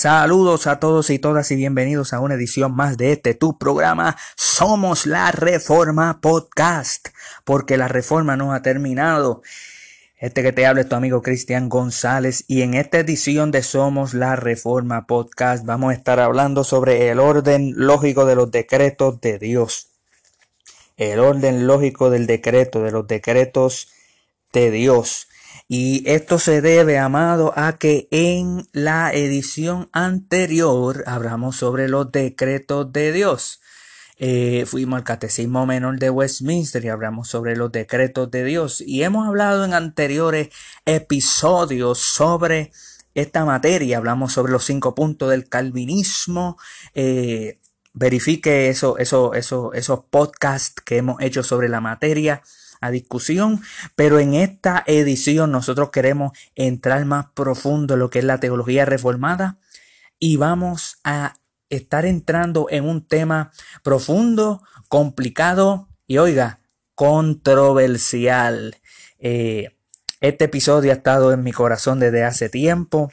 Saludos a todos y todas y bienvenidos a una edición más de este tu programa Somos la Reforma Podcast, porque la reforma no ha terminado. Este que te habla es tu amigo Cristian González y en esta edición de Somos la Reforma Podcast vamos a estar hablando sobre el orden lógico de los decretos de Dios. El orden lógico del decreto, de los decretos de Dios. Y esto se debe, amado, a que en la edición anterior hablamos sobre los decretos de Dios. Eh, fuimos al Catecismo Menor de Westminster y hablamos sobre los decretos de Dios. Y hemos hablado en anteriores episodios sobre esta materia. Hablamos sobre los cinco puntos del calvinismo. Eh, verifique eso, eso, eso, esos podcasts que hemos hecho sobre la materia a discusión, pero en esta edición nosotros queremos entrar más profundo en lo que es la teología reformada y vamos a estar entrando en un tema profundo, complicado y oiga, controversial. Eh, este episodio ha estado en mi corazón desde hace tiempo,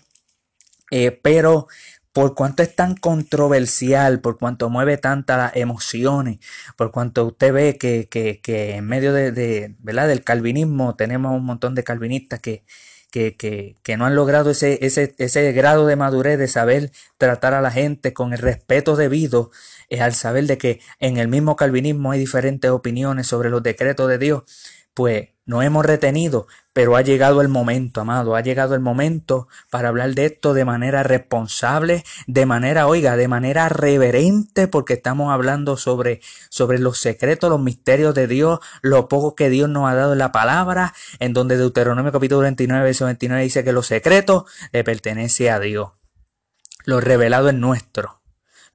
eh, pero por cuanto es tan controversial, por cuanto mueve tantas emociones, por cuanto usted ve que, que, que en medio de, ¿verdad? del calvinismo tenemos un montón de calvinistas que, que, que, que, no han logrado ese, ese, ese grado de madurez de saber tratar a la gente con el respeto debido, es al saber de que en el mismo calvinismo hay diferentes opiniones sobre los decretos de Dios, pues no hemos retenido, pero ha llegado el momento, amado, ha llegado el momento para hablar de esto de manera responsable, de manera, oiga, de manera reverente, porque estamos hablando sobre, sobre los secretos, los misterios de Dios, lo poco que Dios nos ha dado en la palabra, en donde Deuteronomio capítulo 29, verso 29 dice que los secretos le pertenece a Dios. Lo revelado es nuestro.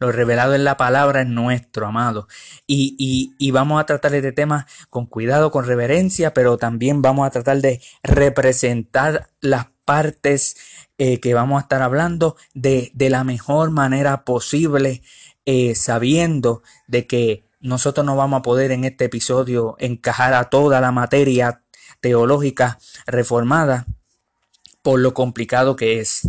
Lo revelado en la palabra es nuestro, amado. Y, y, vamos a tratar este tema con cuidado, con reverencia, pero también vamos a tratar de representar las partes eh, que vamos a estar hablando de, de la mejor manera posible, eh, sabiendo de que nosotros no vamos a poder en este episodio encajar a toda la materia teológica reformada por lo complicado que es.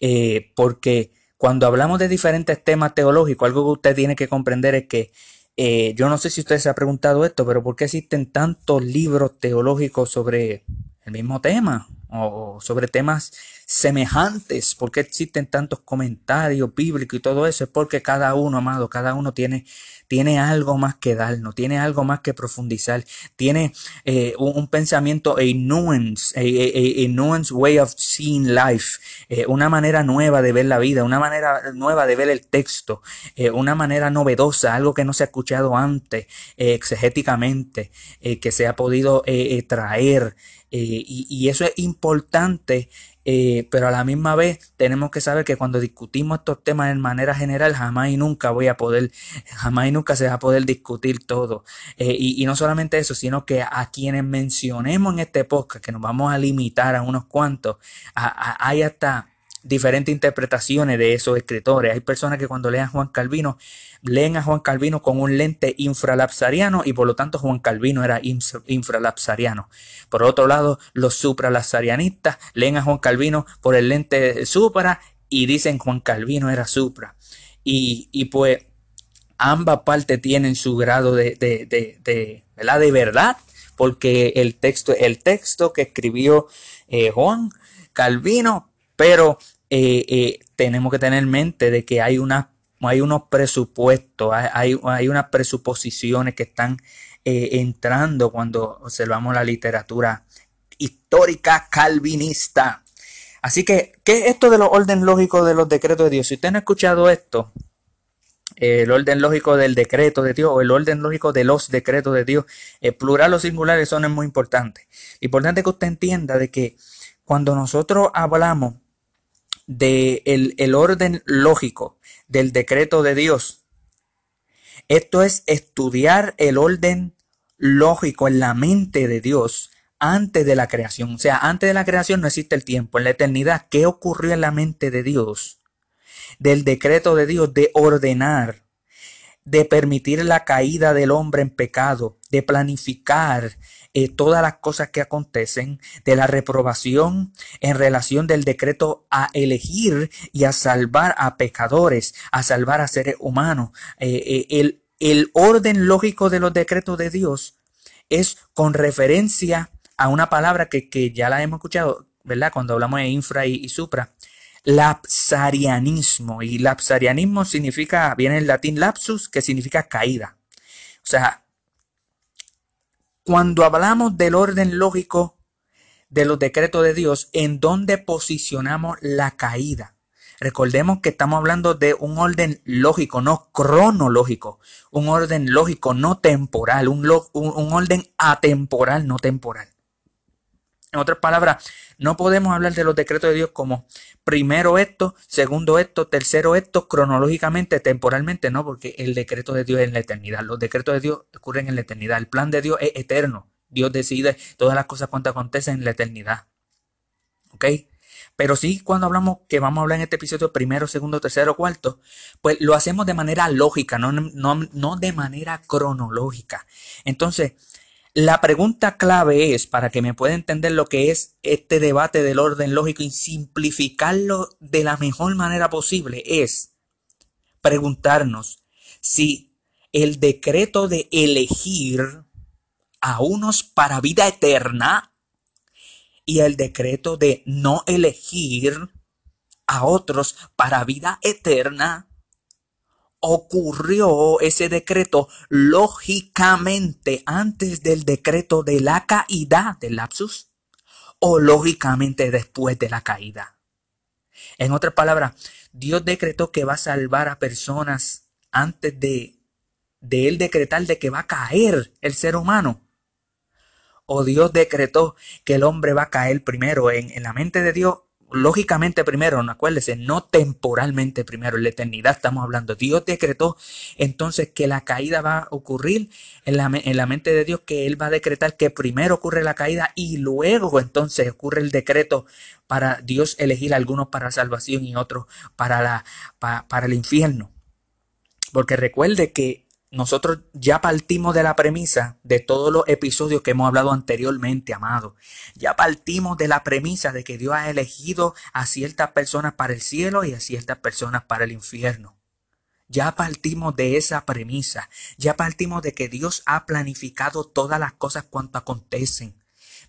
Eh, porque cuando hablamos de diferentes temas teológicos, algo que usted tiene que comprender es que eh, yo no sé si usted se ha preguntado esto, pero ¿por qué existen tantos libros teológicos sobre el mismo tema o sobre temas semejantes? ¿Por qué existen tantos comentarios bíblicos y todo eso? Es porque cada uno, amado, cada uno tiene tiene algo más que darnos, tiene algo más que profundizar, tiene eh, un, pensamiento, a nuance, a, a, a, nuance way of seeing life, eh, una manera nueva de ver la vida, una manera nueva de ver el texto, eh, una manera novedosa, algo que no se ha escuchado antes, exegéticamente, que se ha podido traer. Y, eso es importante eh, pero a la misma vez tenemos que saber que cuando discutimos estos temas en manera general, jamás y nunca voy a poder, jamás y nunca se va a poder discutir todo. Eh, y, no solamente eso, sino que a quienes mencionemos en este podcast, que nos vamos a limitar a unos cuantos, a, a, hay hasta diferentes interpretaciones de esos escritores. Hay personas que cuando lean Juan Calvino, leen a Juan Calvino con un lente infralapsariano y por lo tanto Juan Calvino era infralapsariano. Por otro lado, los supralapsarianistas leen a Juan Calvino por el lente supra y dicen Juan Calvino era supra. Y, y pues ambas partes tienen su grado de, de, de, ¿verdad? de verdad, porque el texto, el texto que escribió eh, Juan Calvino, pero eh, eh, tenemos que tener en mente de que hay, una, hay unos presupuestos, hay, hay unas presuposiciones que están eh, entrando cuando observamos la literatura histórica calvinista. Así que, ¿qué es esto de los orden lógico de los decretos de Dios? Si usted no ha escuchado esto, el orden lógico del decreto de Dios o el orden lógico de los decretos de Dios, el plural o singular, eso no es muy importante. Importante que usted entienda de que cuando nosotros hablamos de el orden lógico del decreto de Dios, esto es estudiar el orden lógico en la mente de Dios antes de la creación. O sea, antes de la creación no existe el tiempo. En la eternidad, ¿qué ocurrió en la mente de Dios? Del decreto de Dios de ordenar de permitir la caída del hombre en pecado, de planificar eh, todas las cosas que acontecen, de la reprobación en relación del decreto a elegir y a salvar a pecadores, a salvar a seres humanos. Eh, eh, el, el orden lógico de los decretos de Dios es con referencia a una palabra que, que ya la hemos escuchado, ¿verdad? Cuando hablamos de infra y supra, lapsarianismo. Y lapsarianismo significa, viene el latín lapsus, que significa caída. O sea, cuando hablamos del orden lógico de los decretos de Dios, ¿en dónde posicionamos la caída? Recordemos que estamos hablando de un orden lógico, no cronológico, un orden lógico, no temporal, un, un orden atemporal, no temporal. En otras palabras, no podemos hablar de los decretos de Dios como primero esto, segundo esto, tercero esto, cronológicamente, temporalmente, no, porque el decreto de Dios es en la eternidad. Los decretos de Dios ocurren en la eternidad. El plan de Dios es eterno. Dios decide todas las cosas cuanto acontecen en la eternidad. ¿Ok? Pero sí, cuando hablamos que vamos a hablar en este episodio primero, segundo, tercero, cuarto, pues lo hacemos de manera lógica, no, no, no de manera cronológica. Entonces, la pregunta clave es, para que me pueda entender lo que es este debate del orden lógico y simplificarlo de la mejor manera posible, es preguntarnos si el decreto de elegir a unos para vida eterna y el decreto de no elegir a otros para vida eterna ocurrió ese decreto lógicamente antes del decreto de la caída del lapsus o lógicamente después de la caída. En otras palabras, Dios decretó que va a salvar a personas antes de, de él decretar de que va a caer el ser humano. O Dios decretó que el hombre va a caer primero. En, en la mente de Dios lógicamente primero, no acuérdese, no temporalmente primero, en la eternidad estamos hablando. Dios decretó entonces que la caída va a ocurrir en la, en la, mente de Dios, que Él va a decretar que primero ocurre la caída y luego entonces ocurre el decreto para Dios elegir algunos para salvación y otros para, la, para el infierno. Porque recuerde que nosotros ya partimos de la premisa de todos los episodios que hemos hablado anteriormente, amado. Ya partimos de la premisa de que Dios ha elegido a ciertas personas para el cielo y a ciertas personas para el infierno. Ya partimos de esa premisa. Ya partimos de que Dios ha planificado todas las cosas cuanto acontecen.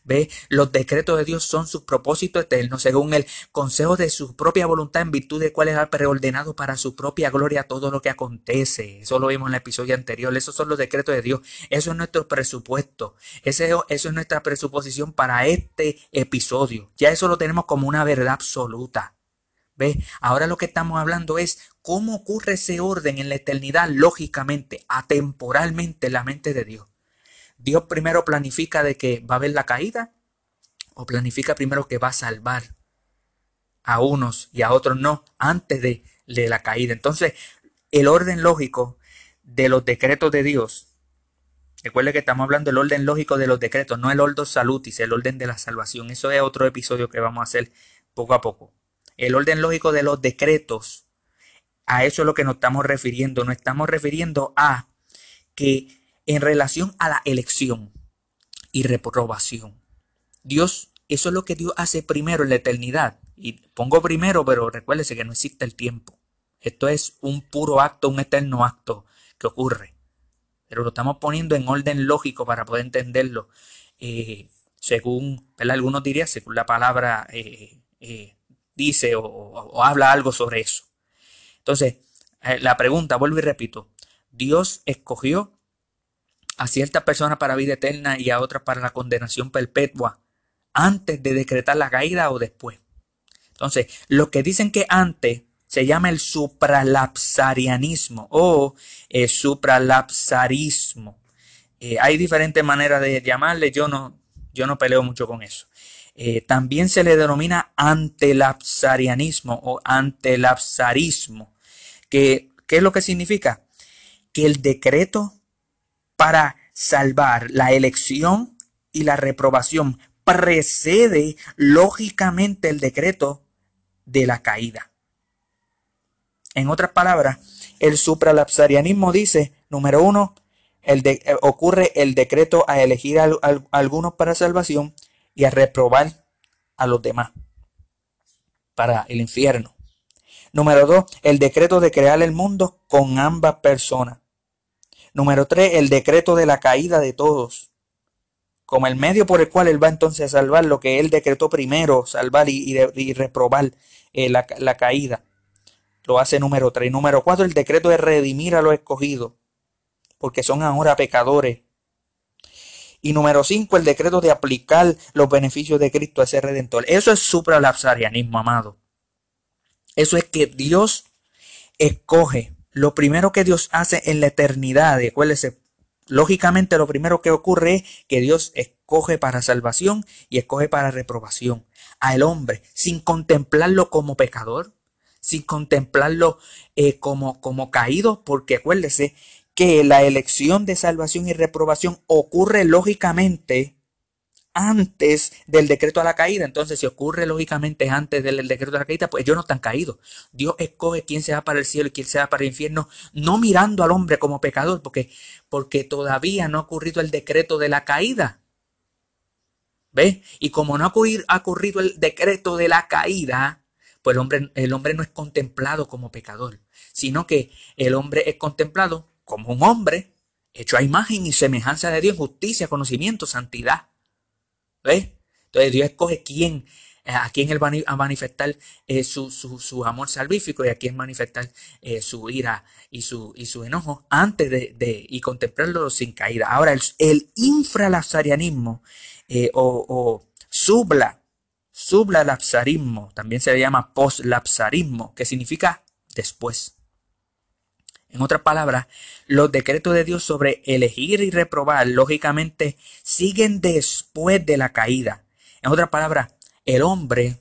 Ve, los decretos de Dios son sus propósitos eternos, según el consejo de su propia voluntad, en virtud de cuál ha preordenado para su propia gloria todo lo que acontece. Eso lo vimos en el episodio anterior. Esos son los decretos de Dios. Eso es nuestro presupuesto. eso es nuestra presuposición para este episodio. Ya eso lo tenemos como una verdad absoluta. ¿Ve? Ahora lo que estamos hablando es cómo ocurre ese orden en la eternidad, lógicamente, atemporalmente en la mente de Dios. Dios primero planifica de que va a haber la caída o planifica primero que va a salvar a unos y a otros no antes de, la caída. Entonces, el orden lógico de los decretos de Dios, recuerde que estamos hablando del orden lógico de los decretos, no el orden salutis, el orden de la salvación. Eso es otro episodio que vamos a hacer poco a poco. El orden lógico de los decretos, a eso es lo que nos estamos refiriendo. Nos estamos refiriendo a que en relación a la elección y reprobación. Dios, eso es lo que Dios hace primero en la eternidad. Y pongo primero, pero recuérdese que no existe el tiempo. Esto es un puro acto, un eterno acto que ocurre. Pero lo estamos poniendo en orden lógico para poder entenderlo. Eh, según, algunos dirían, según la palabra eh, eh, dice o, habla algo sobre eso. Entonces, la pregunta, vuelvo y repito, Dios escogió a ciertas personas para vida eterna y a otras para la condenación perpetua, antes de decretar la caída o después. Entonces, lo que dicen que antes se llama el supralapsarianismo o el supralapsarismo. Eh, hay diferentes maneras de llamarle, yo no, yo no peleo mucho con eso. Eh, también se le denomina antelapsarianismo o antelapsarismo. Que, ¿Qué es lo que significa? Que el decreto para salvar la elección y la reprobación precede lógicamente el decreto de la caída. En otras palabras, el supralapsarianismo dice, número uno, eh, ocurre el decreto a elegir a, algunos para salvación y a reprobar a los demás para el infierno. Número dos, el decreto de crear el mundo con ambas personas. Número tres, el decreto de la caída de todos. Como el medio por el cual él va entonces a salvar lo que él decretó primero, salvar y, reprobar eh, la, caída. Lo hace número tres. Número cuatro, el decreto de redimir a los escogidos porque son ahora pecadores. Y número 5, el decreto de aplicar los beneficios de Cristo a ese redentor. Eso es supralapsarianismo, amado. Eso es que Dios escoge. Lo primero que Dios hace en la eternidad, acuérdese, lógicamente lo primero que ocurre es que Dios escoge para salvación y escoge para reprobación al hombre, sin contemplarlo como pecador, sin contemplarlo eh, como, como caído, porque acuérdese que la elección de salvación y reprobación ocurre lógicamente antes del decreto a la caída. Entonces, si ocurre lógicamente antes del decreto a la caída, pues ellos no están caídos. Dios escoge quién se va para el cielo y quién se va para el infierno, no mirando al hombre como pecador, porque, porque todavía no ha ocurrido el decreto de la caída. ¿Ves? Y como no ha ocurrido el decreto de la caída, pues el hombre, el hombre no es contemplado como pecador, sino que el hombre es contemplado como un hombre hecho a imagen y semejanza de Dios, justicia, conocimiento, santidad. Entonces Dios escoge quién, eh, a quién Él va a manifestar eh, su, amor salvífico y a quién manifestar eh, su ira y su, y su enojo antes de, y contemplarlo sin caída. Ahora, el, el infralapsarianismo o, o subla, sublalapsarismo, también se le llama poslapsarismo, que significa después. En otras palabras, los decretos de Dios sobre elegir y reprobar, lógicamente, siguen después de la caída. En otras palabras, el hombre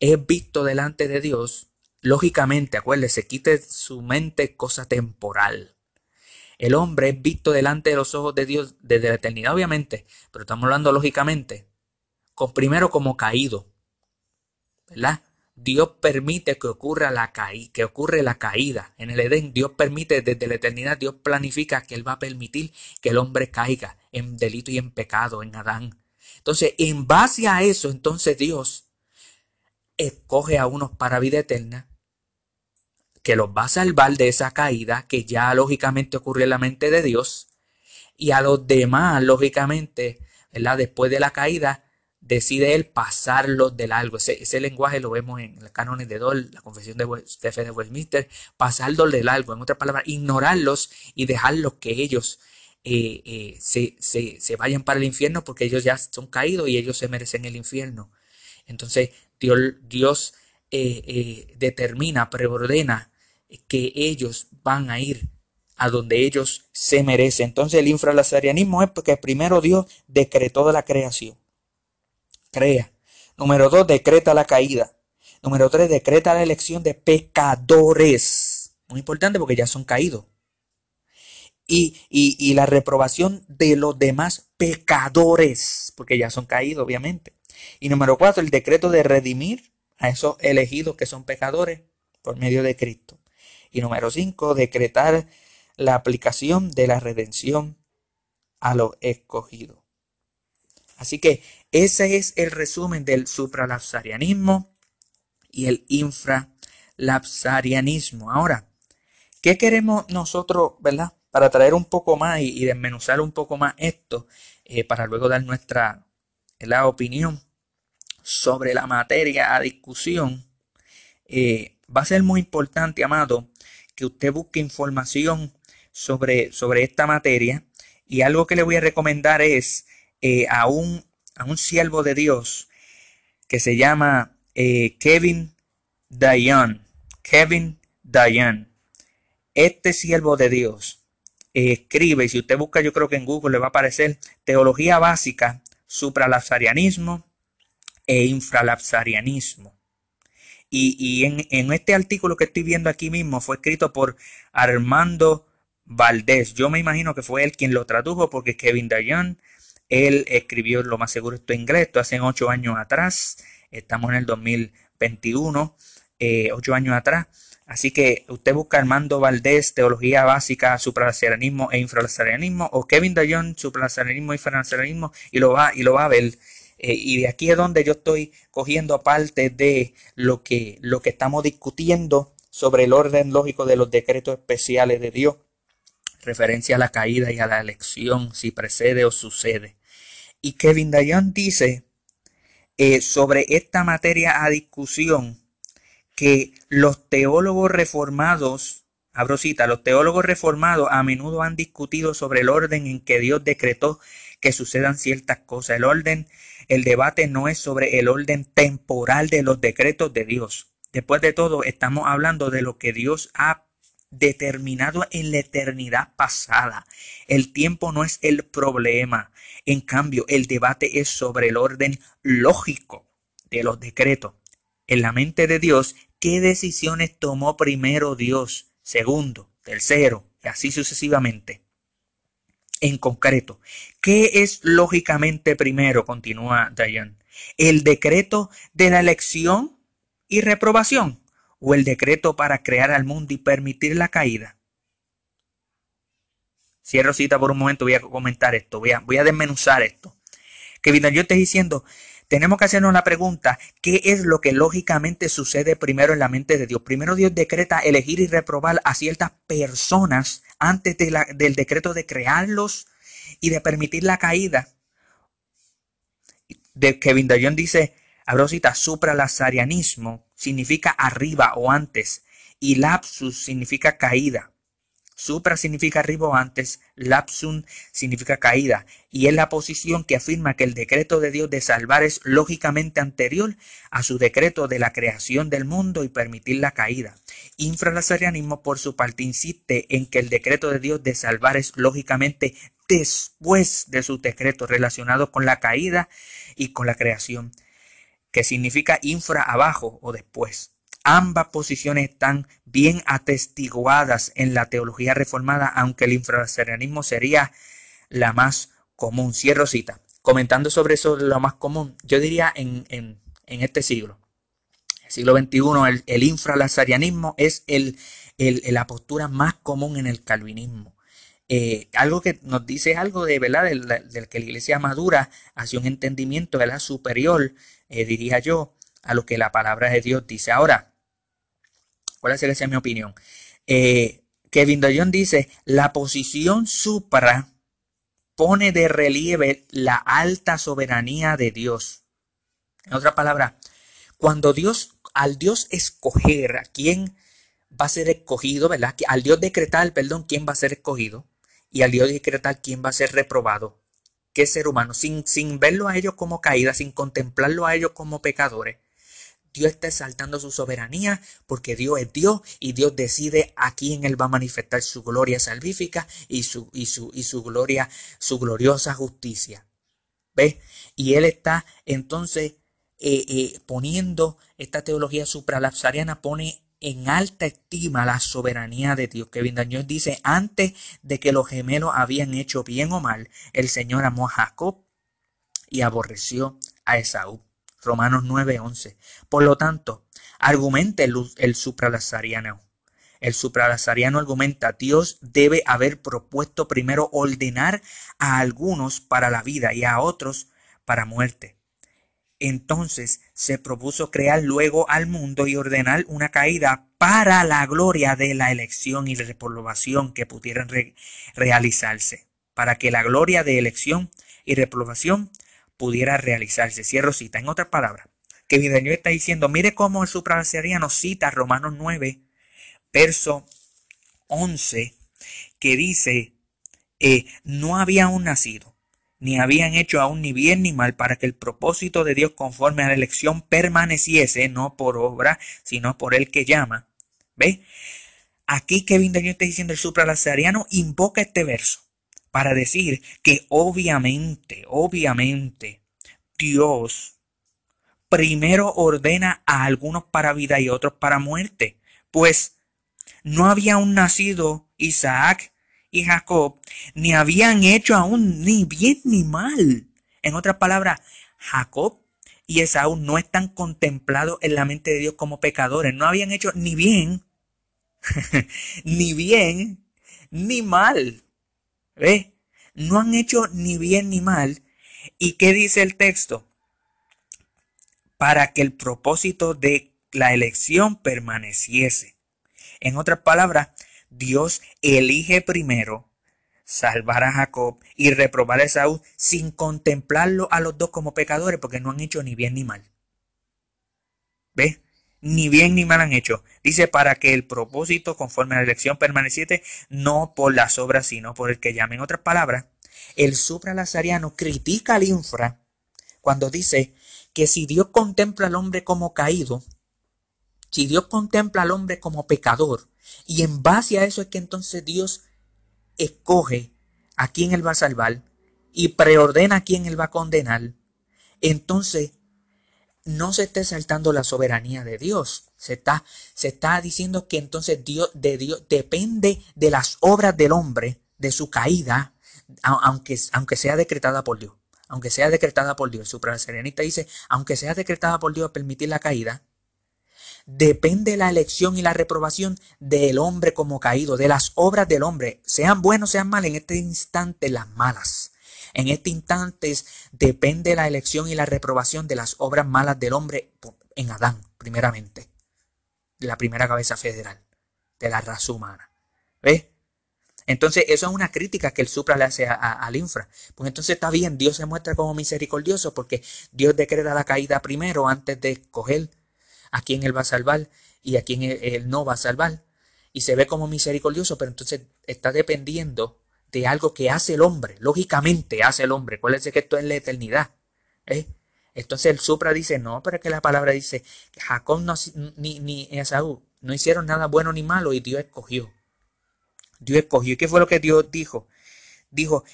es visto delante de Dios, lógicamente, acuérdese, quite su mente cosa temporal. El hombre es visto delante de los ojos de Dios desde la eternidad, obviamente, pero estamos hablando lógicamente, con primero como caído, ¿verdad? Dios permite que ocurra la caída, que ocurre la caída. En el Edén, Dios permite desde la eternidad, Dios planifica que Él va a permitir que el hombre caiga en delito y en pecado, en Adán. Entonces, en base a eso, entonces Dios escoge a unos para vida eterna, que los va a salvar de esa caída que ya lógicamente ocurrió en la mente de Dios, y a los demás, lógicamente, después de la caída, decide él pasarlos del algo. Ese, lenguaje lo vemos en los cánones de Dol, la confesión de, fe de Westminster, pasarlos del algo, en otras palabras, ignorarlos y dejarlos que ellos eh, eh, se, se, vayan para el infierno porque ellos ya son caídos y ellos se merecen el infierno. Entonces Dios, Dios eh, determina, preordena que ellos van a ir a donde ellos se merecen. Entonces el infralazarianismo es porque primero Dios decretó la creación crea. Número dos, decreta la caída. Número tres, decreta la elección de pecadores. Muy importante porque ya son caídos. Y, y, la reprobación de los demás pecadores, porque ya son caídos, obviamente. Y número cuatro, el decreto de redimir a esos elegidos que son pecadores por medio de Cristo. Y número cinco, decretar la aplicación de la redención a los escogidos. Así que ese es el resumen del supralapsarianismo y el infralapsarianismo. Ahora, ¿qué queremos nosotros, verdad? Para traer un poco más y, desmenuzar un poco más esto, eh, para luego dar nuestra la opinión sobre la materia a discusión, eh, va a ser muy importante, amado, que usted busque información sobre, sobre esta materia. Y algo que le voy a recomendar es eh, a un a un siervo de Dios que se llama eh, Kevin Dayan. Kevin Dayan. Este siervo de Dios escribe, y si usted busca, yo creo que en Google le va a aparecer Teología Básica, Supralapsarianismo e Infralapsarianismo. Y, y en, en, este artículo que estoy viendo aquí mismo fue escrito por Armando Valdés. Yo me imagino que fue él quien lo tradujo porque Kevin Dayan él escribió lo más seguro esto en inglés, esto hace ocho años atrás, estamos en el 2021, eh, ocho años atrás. Así que usted busca Armando Valdés, Teología Básica, Supralazarianismo e Infralazarianismo, o Kevin Dayon, Supralazarianismo e Infralazarianismo, y lo va, y lo va a ver. Eh, y de aquí es donde yo estoy cogiendo parte de lo que, lo que estamos discutiendo sobre el orden lógico de los decretos especiales de Dios, referencia a la caída y a la elección, si precede o sucede. Y Kevin Dayon dice eh, sobre esta materia a discusión, que los teólogos reformados, abro cita, los teólogos reformados a menudo han discutido sobre el orden en que Dios decretó que sucedan ciertas cosas. El orden, el debate no es sobre el orden temporal de los decretos de Dios. Después de todo, estamos hablando de lo que Dios ha determinado en la eternidad pasada. El tiempo no es el problema. En cambio, el debate es sobre el orden lógico de los decretos en la mente de Dios qué decisiones tomó primero Dios, segundo, tercero, y así sucesivamente. En concreto, ¿qué es lógicamente primero? Continúa Dayan. ¿El decreto de la elección y reprobación o el decreto para crear al mundo y permitir la caída? Cierro cita por un momento, voy a comentar esto, voy a, desmenuzar esto. Que yo esté diciendo, tenemos que hacernos la pregunta, ¿qué es lo que lógicamente sucede primero en la mente de Dios? Primero Dios decreta elegir y reprobar a ciertas personas antes del decreto de crearlos y de permitir la caída. De Kevin Dayon dice, abrosita, supralazarianismo significa arriba o antes y lapsus significa caída. Supra significa arriba o antes, lapsum significa caída, y es la posición que afirma que el decreto de Dios de salvar es lógicamente anterior a su decreto de la creación del mundo y permitir la caída. Infralazarianismo, por su parte, insiste en que el decreto de Dios de salvar es lógicamente después de su decreto relacionado con la caída y con la creación, que significa infra abajo o después. Ambas posiciones están bien atestiguadas en la teología reformada, aunque el infraserianismo sería la más común. Cierro cita. Comentando sobre eso, lo más común, yo diría en, este siglo, el siglo XXI, el, el infralazarianismo es el, la postura más común en el calvinismo. Eh, algo que nos dice algo de verdad del, que la iglesia madura hacia un entendimiento ¿verdad? superior, eh, diría yo, a lo que la palabra de Dios dice. Ahora, ¿Cuál es mi opinión? Eh, Kevin Dayon dice, la posición supra pone de relieve la alta soberanía de Dios. En otra palabra, cuando Dios, al Dios escoger a quién va a ser escogido, ¿verdad? Al Dios decretar, perdón, quién va a ser escogido y al Dios decretar quién va a ser reprobado. ¿Qué ser humano? Sin, sin verlo a ellos como caída, sin contemplarlo a ellos como pecadores, Dios está exaltando su soberanía porque Dios es Dios y Dios decide a quién Él va a manifestar su gloria salvífica y su, y su, y su gloria, su gloriosa justicia. ¿Ves? Y Él está entonces eh, eh, poniendo esta teología supralapsariana, pone en alta estima la soberanía de Dios. Kevin Daniel dice, antes de que los gemelos habían hecho bien o mal, el Señor amó a Jacob y aborreció a Esaú. Romanos 9:11. Por lo tanto, argumenta el supralazariano. El supralazariano argumenta, Dios debe haber propuesto primero ordenar a algunos para la vida y a otros para muerte. Entonces se propuso crear luego al mundo y ordenar una caída para la gloria de la elección y reprobación que pudieran realizarse, para que la gloria de elección y reprobación pudiera realizarse. Cierro cita. En otras palabras, que Videño está diciendo, mire cómo el supralazariano cita Romanos 9, verso 11, que dice, eh, no había aún nacido, ni habían hecho aún ni bien ni mal para que el propósito de Dios conforme a la elección permaneciese, no por obra, sino por el que llama. ¿Ve? Aquí Kevin Daniel está diciendo el supralazariano invoca este verso para decir que obviamente, obviamente, Dios primero ordena a algunos para vida y otros para muerte, pues no había aún nacido Isaac y Jacob, ni habían hecho aún ni bien ni mal. En otras palabras, Jacob y Esaú no están contemplados en la mente de Dios como pecadores, no habían hecho ni bien ni bien ni mal. ¿Ves? No han hecho ni bien ni mal. ¿Y qué dice el texto? Para que el propósito de la elección permaneciese. En otras palabras, Dios elige primero salvar a Jacob y reprobar a Esaú sin contemplarlo a los dos como pecadores porque no han hecho ni bien ni mal. ¿Ves? Ni bien ni mal han hecho. Dice para que el propósito conforme a la elección permaneciese no por las obras sino por el que llame. En otras palabras, el supralazariano critica al infra cuando dice que si Dios contempla al hombre como caído, si Dios contempla al hombre como pecador, y en base a eso es que entonces Dios escoge a quién Él va a salvar y preordena a quién Él va a condenar, entonces no se esté saltando la soberanía de Dios. Se está, se está diciendo que entonces Dios, de Dios depende de las obras del hombre, de su caída, aunque, aunque sea decretada por Dios. Aunque sea decretada por Dios. El supraserianista dice, aunque sea decretada por Dios permitir la caída, depende la elección y la reprobación del hombre como caído, de las obras del hombre, sean buenos, sean malas, en este instante las malas. En este instante depende la elección y la reprobación de las obras malas del hombre en Adán, primeramente, la primera cabeza federal, de la raza humana. ¿Ves? Entonces, eso es una crítica que el Supra le hace al infra. Pues entonces está bien, Dios se muestra como misericordioso porque Dios decreta la caída primero antes de escoger a quién Él va a salvar y a quién Él no va a salvar. Y se ve como misericordioso, pero entonces está dependiendo de algo que hace el hombre. Lógicamente hace el hombre. ¿Cuál es que esto es la eternidad? ¿Eh? Entonces el Supra dice, no, pero es que la palabra dice Jacob no, ni, ni Esaú no hicieron nada bueno ni malo y Dios escogió. Dios escogió. ¿Y qué fue lo que Dios dijo? Dijo,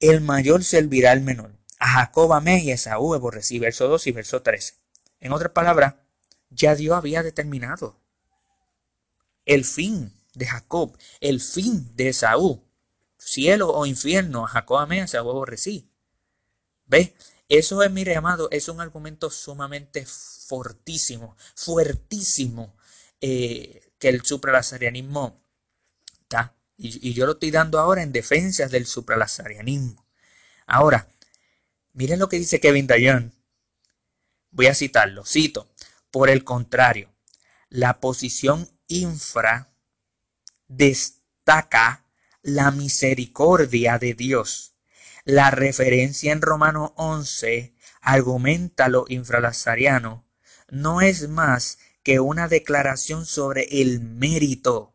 el mayor servirá al menor. A Jacob amé y a Esaú aborrecí. Verso 2 y verso 13. En otras palabras, ya Dios había determinado el fin de Jacob, el fin de Esaú, cielo o infierno, a Jacob amé, a Esaú aborrecí. ¿Ves? Eso es, mire, amado, es un argumento sumamente fortísimo, fuertísimo, eh, que el supralazarianismo está. Y, yo lo estoy dando ahora en defensa del supralazarianismo. Ahora, miren lo que dice Kevin Dayan. Voy a citarlo, cito. Por el contrario, la posición infra destaca la misericordia de Dios. La referencia en Romano 11 argumenta lo infralazariano no es más que una declaración sobre el mérito.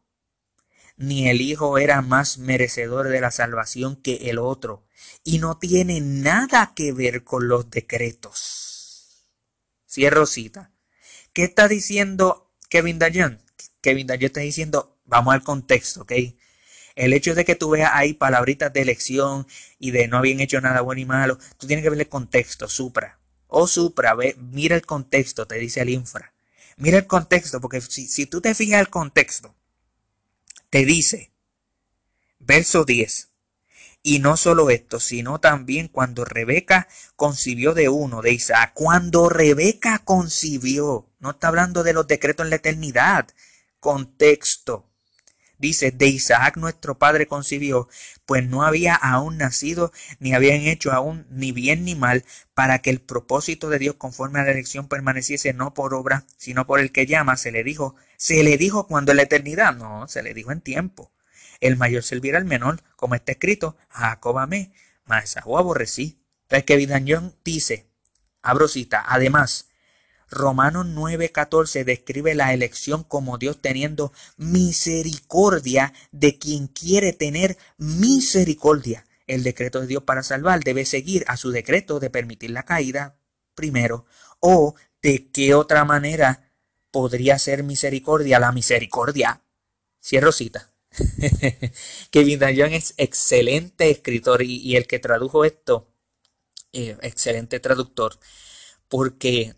Ni el Hijo era más merecedor de la salvación que el otro, y no tiene nada que ver con los decretos. Cierro cita. ¿Qué está diciendo Kevin Dayan? Kevin Dayan está diciendo, vamos al contexto, ¿ok? El hecho de que tú veas ahí palabritas de elección y de no habían hecho nada bueno y malo, tú tienes que ver el contexto, supra. O supra, ve, mira el contexto, te dice el infra. Mira el contexto, porque si, si tú te fijas el contexto, te dice, verso 10, y no solo esto, sino también cuando Rebeca concibió de uno, de Isaac. Cuando Rebeca concibió, no está hablando de los decretos en la eternidad. Contexto. Dice, de Isaac nuestro padre concibió, pues no había aún nacido, ni habían hecho aún ni bien ni mal, para que el propósito de Dios conforme a la elección permaneciese no por obra, sino por el que llama, se le dijo, se le dijo cuando en la eternidad, no, se le dijo en tiempo el mayor servirá al menor, como está escrito, Jacob amé, mas Esaú aborrecí. Entonces que Vidañón dice, abro cita, además, Romanos 9:14 describe la elección como Dios teniendo misericordia de quien quiere tener misericordia. El decreto de Dios para salvar debe seguir a su decreto de permitir la caída primero. O de qué otra manera podría ser misericordia la misericordia. Cierro cita. Kevin Dayan es excelente escritor y, el que tradujo esto, eh, excelente traductor, porque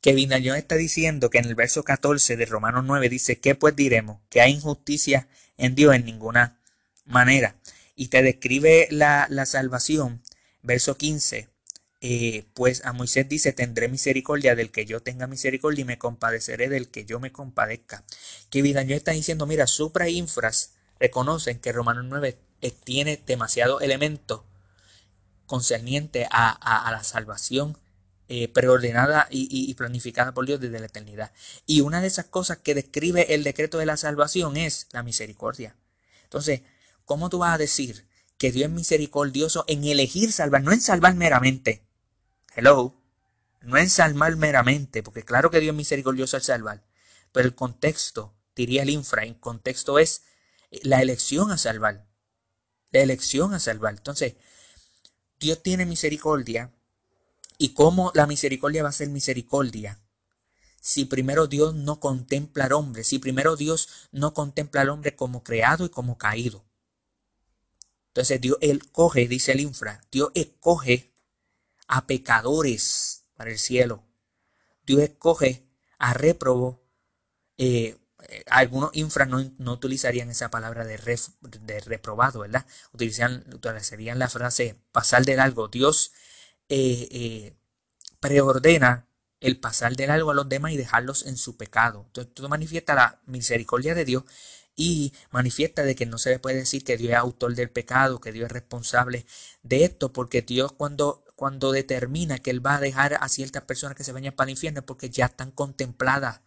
Kevin Dayan está diciendo que en el verso 14 de Romanos 9 dice, ¿qué pues diremos? Que hay injusticia en Dios en ninguna manera. Y te describe la, la salvación, verso 15, eh, pues a Moisés dice, tendré misericordia del que yo tenga misericordia y me compadeceré del que yo me compadezca. Que Vidaño está diciendo, mira, supra e infras reconocen que Romanos 9 eh, tiene demasiado elemento concerniente a, la salvación eh, preordenada y, planificada por Dios desde la eternidad. Y una de esas cosas que describe el decreto de la salvación es la misericordia. Entonces, ¿cómo tú vas a decir que Dios es misericordioso en elegir salvar, no en salvar meramente? No en salvar meramente, porque claro que Dios es misericordioso al salvar, pero el contexto, diría el infra, el contexto es la elección a salvar. La elección a salvar. Entonces, Dios tiene misericordia. ¿Y cómo la misericordia va a ser misericordia? Si primero Dios no contempla al hombre, si primero Dios no contempla al hombre como creado y como caído. Entonces Dios escoge, dice el infra, Dios escoge a pecadores para el cielo. Dios escoge a réprobo. Eh, eh, algunos infra no, utilizarían esa palabra de, de reprobado, ¿verdad? utilizarían la frase pasar del algo. Dios eh, preordena el pasar del algo a los demás y dejarlos en su pecado. Entonces, todo manifiesta la misericordia de Dios y manifiesta de que no se le puede decir que Dios es autor del pecado, que Dios es responsable de esto, porque Dios cuando, cuando determina que Él va a dejar a ciertas personas que se vayan para el infierno, porque ya están contempladas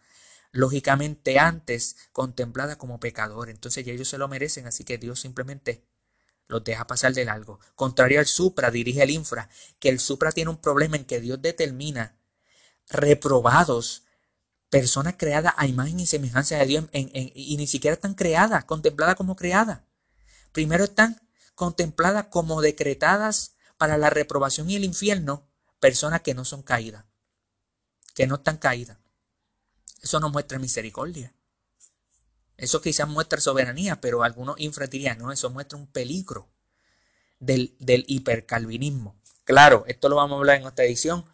lógicamente antes contemplada como pecador. Entonces ya ellos se lo merecen, así que Dios simplemente los deja pasar del algo. Contrario al supra, dirige el infra, que el supra tiene un problema en que Dios determina reprobados, personas creadas a imagen y semejanza de Dios y ni siquiera están creadas, contempladas como creadas. Primero están contempladas como decretadas para la reprobación y el infierno, personas que no son caídas, que no están caídas. Eso no muestra misericordia. Eso quizás muestra soberanía, pero algunos infra no, eso muestra un peligro del, del, hipercalvinismo. Claro, esto lo vamos a hablar en otra edición.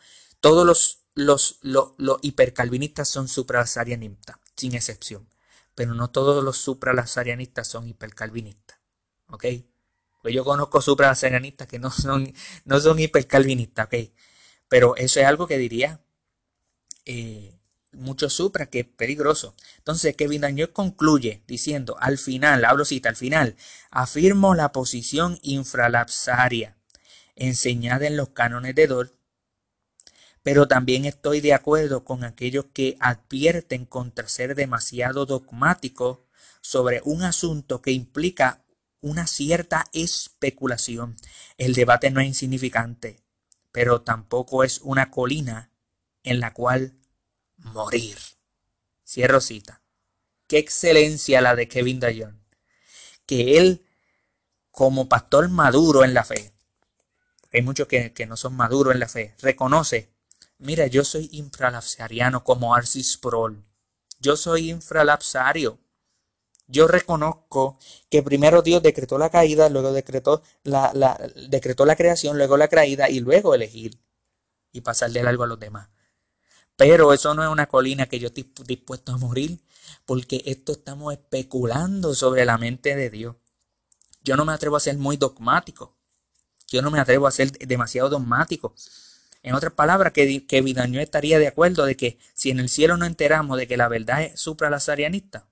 Todos los, los, los, hipercalvinistas son supralazarianistas, sin excepción. Pero no todos los supralazarianistas son hipercalvinistas. ¿Ok? Pues yo conozco supralazarianistas que no son, no son hipercalvinistas, ¿ok? Pero eso es algo que diría eh, mucho supra, que es peligroso. Entonces, Kevin Daniel concluye diciendo, al final, hablo cita, al final, afirmo la posición infralapsaria enseñada en los cánones de Dor, pero también estoy de acuerdo con aquellos que advierten contra ser demasiado dogmático sobre un asunto que implica una cierta especulación. El debate no es insignificante, pero tampoco es una colina en la cual morir. Cierro cita. Qué excelencia la de Kevin Dayon. Que él, como pastor maduro en la fe, hay muchos que, no son maduros en la fe, reconoce, mira, yo soy infralapsariano como Arcis Prol. Yo soy infralapsario. Yo reconozco que primero Dios decretó la caída, luego decretó la, la, decretó la creación, luego la caída y luego elegir y pasarle algo a los demás. Pero eso no es una colina que yo estoy dispuesto a morir, porque esto estamos especulando sobre la mente de Dios. Yo no me atrevo a ser muy dogmático. Yo no me atrevo a ser demasiado dogmático. En otras palabras, que, que Vidaño estaría de acuerdo de que si en el cielo no enteramos de que la verdad es supralazarianista,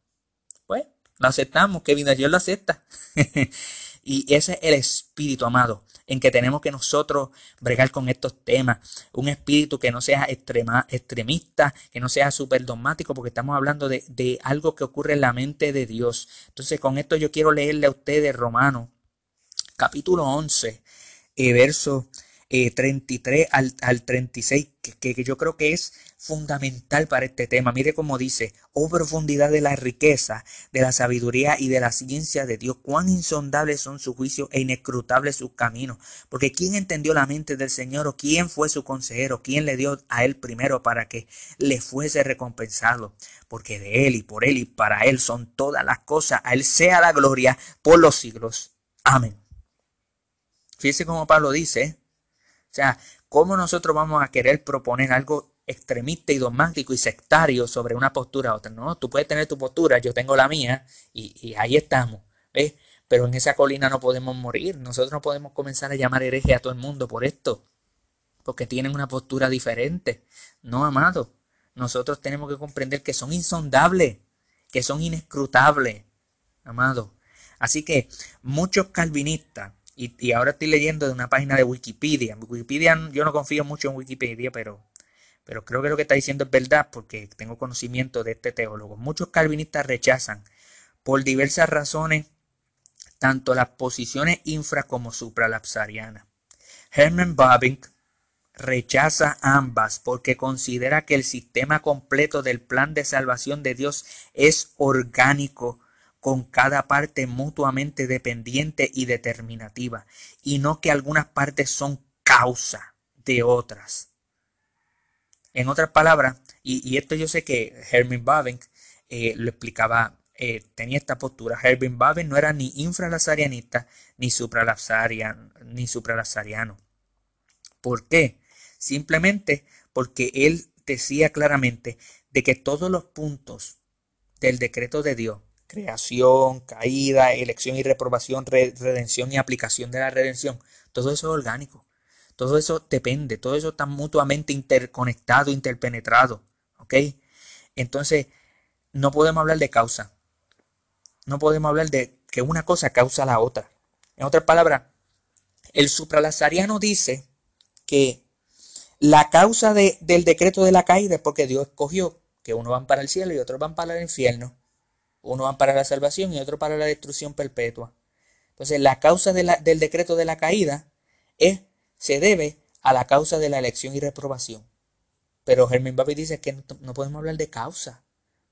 lo aceptamos, que Vidaño lo acepta. y ese es el espíritu, amado en que tenemos que nosotros bregar con estos temas. Un espíritu que no sea extrema, extremista, que no sea súper dogmático, porque estamos hablando de, de, algo que ocurre en la mente de Dios. Entonces, con esto yo quiero leerle a ustedes Romano, capítulo 11, eh, verso 33 eh, al, al 36, que, que, yo creo que es fundamental para este tema. Mire cómo dice, oh profundidad de la riqueza, de la sabiduría y de la ciencia de Dios, cuán insondables son sus juicios e inescrutables sus caminos. Porque ¿quién entendió la mente del Señor o quién fue su consejero? ¿Quién le dio a él primero para que le fuese recompensado? Porque de él y por él y para él son todas las cosas. A él sea la gloria por los siglos. Amén. Fíjese cómo Pablo dice, sea, ¿cómo nosotros vamos a querer proponer algo extremista y dogmático y sectario sobre una postura a otra? No, tú puedes tener tu postura, yo tengo la mía y, ahí estamos, ¿ves? Pero en esa colina no podemos morir. Nosotros no podemos comenzar a llamar hereje a todo el mundo por esto. porque tienen una postura diferente. No, amado. Nosotros tenemos que comprender que son insondables, que son inescrutables, amado. Así que muchos calvinistas, y, ahora estoy leyendo de una página de Wikipedia. Wikipedia, yo no confío mucho en Wikipedia, pero, pero creo que lo que está diciendo es verdad porque tengo conocimiento de este teólogo. Muchos calvinistas rechazan por diversas razones tanto las posiciones infra como supralapsarianas. Herman Bavinck rechaza ambas porque considera que el sistema completo del plan de salvación de Dios es orgánico, con cada parte mutuamente dependiente y determinativa, y no que algunas partes son causa de otras. En otras palabras, y, esto yo sé que Herman Bavinck eh, lo explicaba, eh, tenía esta postura. Herman Bavinck no era ni infralazarianista ni supralazariano, ni supralazariano. ¿Por qué? Simplemente porque él decía claramente de que todos los puntos del decreto de Dios, creación, caída, elección y reprobación, redención y aplicación de la redención, todo eso es orgánico. Todo eso depende, todo eso está mutuamente interconectado, interpenetrado. ¿Ok? Entonces, no podemos hablar de causa. No podemos hablar de que una cosa causa la otra. En otras palabras, el supralazariano dice que la causa del decreto de la caída es porque Dios escogió que uno van para el cielo y otros van para el infierno. Uno van para la salvación y otro para la destrucción perpetua. Entonces, la causa del decreto de la caída es, se debe a la causa de la elección y reprobación. Pero Germán Babi dice que no, podemos hablar de causa.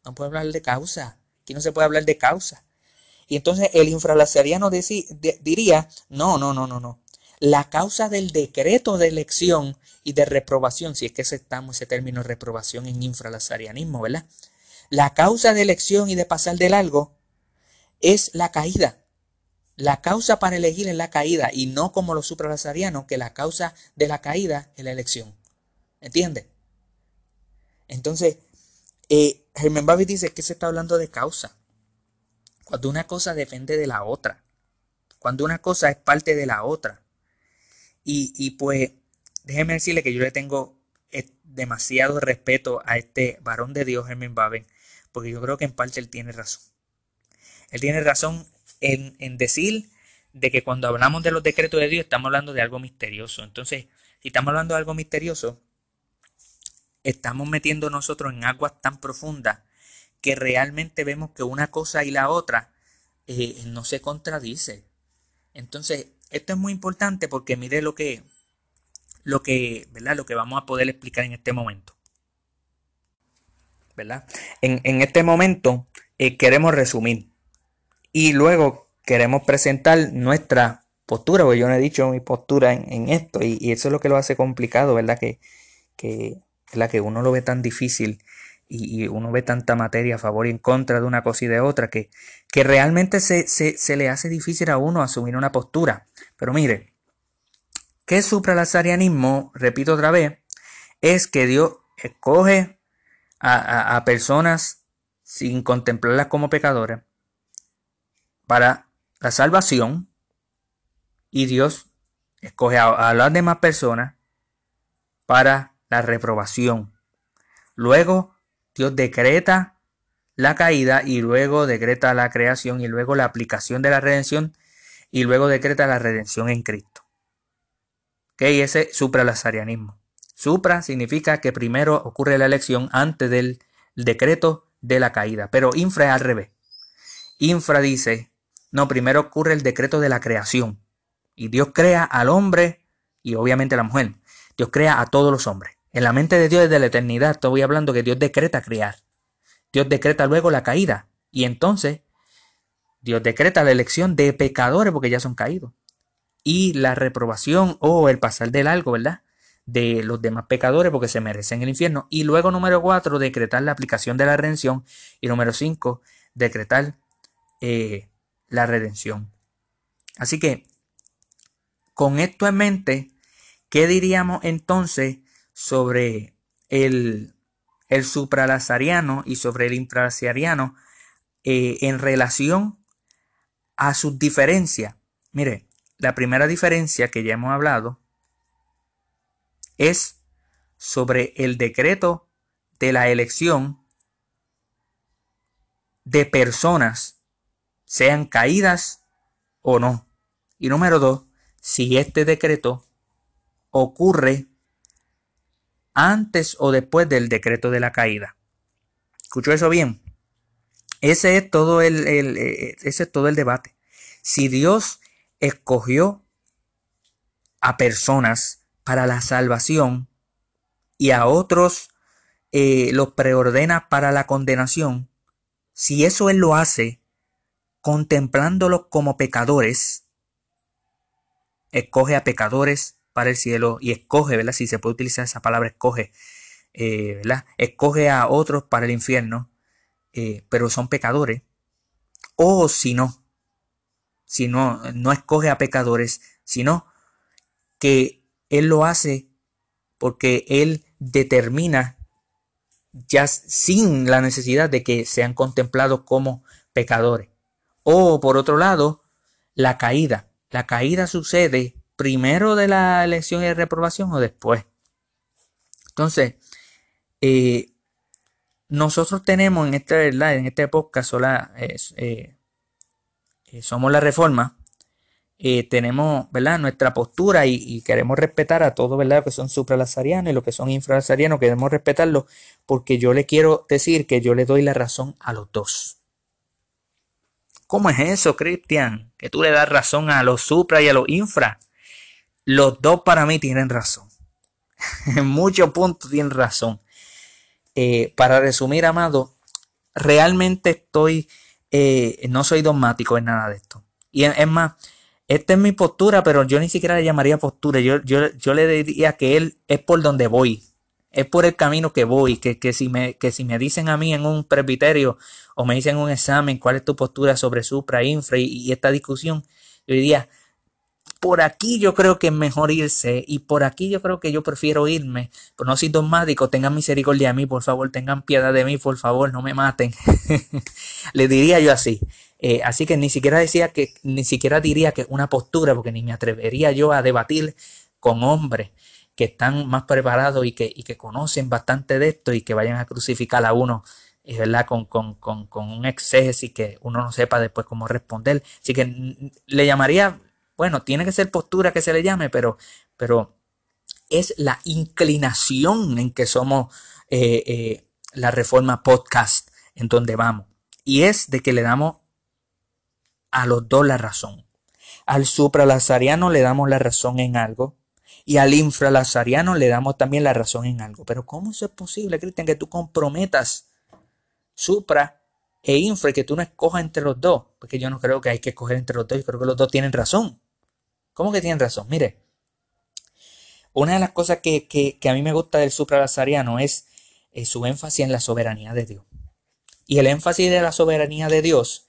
No podemos hablar de causa. Aquí no se puede hablar de causa. Y entonces el infralazariano diría, no, no, no, no, no la causa del decreto de elección y de reprobación, si es que aceptamos ese término reprobación en infralazarianismo, ¿verdad? La causa de elección y de pasar del algo es la caída. La causa para elegir es la caída y no como los supralazarianos, que la causa de la caída es la elección. ¿Entiende? Entonces, eh, Germán Babi dice que se está hablando de causa. Cuando una cosa depende de la otra. Cuando una cosa es parte de la otra. Y, pues déjeme decirle que yo le tengo eh, demasiado respeto a este varón de Dios, Herman Baben, porque yo creo que en parte él tiene razón. Él tiene razón en, en decir de que cuando hablamos de los decretos de Dios estamos hablando de algo misterioso. Entonces, si estamos hablando de algo misterioso, estamos metiendo nosotros en aguas tan profundas que realmente vemos que una cosa y la otra eh, no se contradice. Entonces, esto es muy importante porque mire lo que, lo que, ¿verdad? Lo que vamos a poder explicar en este momento. ¿Verdad? En, este momento eh, queremos resumir y luego queremos presentar nuestra postura, porque yo no he dicho mi postura en, esto y, eso es lo que lo hace complicado, ¿verdad? Que, que, la que uno lo ve tan difícil y, uno ve tanta materia a favor y en contra de una cosa y de otra que, que realmente se, se, le hace difícil a uno asumir una postura. Pero mire, ¿qué es supralazarianismo? Repito otra vez, es que Dios escoge a, personas sin contemplarlas como pecadores para la salvación y Dios escoge a, las demás personas para la reprobación. Luego Dios decreta la caída y luego decreta la creación y luego la aplicación de la redención y luego decreta la redención en Cristo. ¿Ok? Ese supralazarianismo. Supra significa que primero ocurre la elección antes del decreto de la caída, pero infra es al revés. Infra dice, no, primero ocurre el decreto de la creación y Dios crea al hombre y obviamente a la mujer. Dios crea a todos los hombres. En la mente de Dios desde la eternidad estoy hablando que Dios decreta crear. Dios decreta luego la caída. Y entonces Dios decreta la elección de pecadores porque ya son caídos. Y la reprobación o el pasar del algo, ¿verdad? De los demás pecadores porque se merecen el infierno. Y luego número cuatro, decretar la aplicación de la redención. Y número cinco, decretar eh, la redención. Así que, con esto en mente, ¿qué diríamos entonces sobre el, el supralazariano y sobre el infralazariano eh, en relación a sus diferencias. Mire, la primera diferencia que ya hemos hablado es sobre el decreto de la elección de personas, sean caídas o no. Y número dos, si este decreto ocurre antes o después del decreto de la caída. ¿Escuchó eso bien? Ese es todo el, eh, ese es todo el debate. Si Dios escogió a personas para la salvación y a otros eh, los preordena para la condenación, si eso Él lo hace contemplándolos como pecadores, escoge a pecadores para el cielo y escoge, ¿verdad? Si se puede utilizar esa palabra, escoge, eh, ¿verdad? Escoge a otros para el infierno, eh, pero son pecadores. O si no, si no, no escoge a pecadores, sino que Él lo hace porque Él determina ya sin la necesidad de que sean contemplados como pecadores. O por otro lado, la caída. La caída sucede primero de la elección y reprobación o después. Entonces, eh, nosotros tenemos en este, En este podcast sola, eh, eh, somos la reforma. Tenemos ¿verdad? nuestra postura y, queremos respetar a todos ¿verdad? que son supralazarianos y los que son infralazarianos, queremos respetarlo porque yo le quiero decir que yo le doy la razón a los dos. ¿Cómo es eso, Cristian? Que tú le das razón a los supra y a los infra. Los dos para mí tienen razón. en muchos puntos tienen razón. Eh, para resumir, amado, realmente estoy, eh, no soy dogmático en nada de esto. Y es más, esta es mi postura, pero yo ni siquiera le llamaría postura. Yo, yo, yo le diría que él es por donde voy. Es por el camino que voy. Que, que, si me, que si me dicen a mí en un presbiterio o me dicen en un examen cuál es tu postura sobre supra, infra y, esta discusión, yo diría, por aquí yo creo que es mejor irse y por aquí yo creo que yo prefiero irme. Pero no soy dogmático, tengan misericordia de mí, por favor, tengan piedad de mí, por favor, no me maten. Le diría yo así. Eh, así que ni siquiera decía que, ni siquiera diría que una postura, porque ni me atrevería yo a debatir con hombres que están más preparados y que, y que conocen bastante de esto y que vayan a crucificar a uno eh, ¿verdad? Con, con, con, con, un exceso y que uno no sepa después cómo responder. Así que le llamaría bueno, tiene que ser postura que se le llame, pero, pero es la inclinación en que somos eh, la reforma podcast en donde vamos. Y es de que le damos a los dos la razón. Al supralazariano le damos la razón en algo y al infralazariano le damos también la razón en algo. Pero ¿cómo es posible, Cristian, que tú comprometas supra e infra y que tú no escojas entre los dos? Porque yo no creo que hay que escoger entre los dos, yo creo que los dos tienen razón. ¿Cómo que tienen razón? Mire, una de las cosas que, a mí me gusta del supralazariano es eh, su énfasis en la soberanía de Dios. Y el énfasis de la soberanía de Dios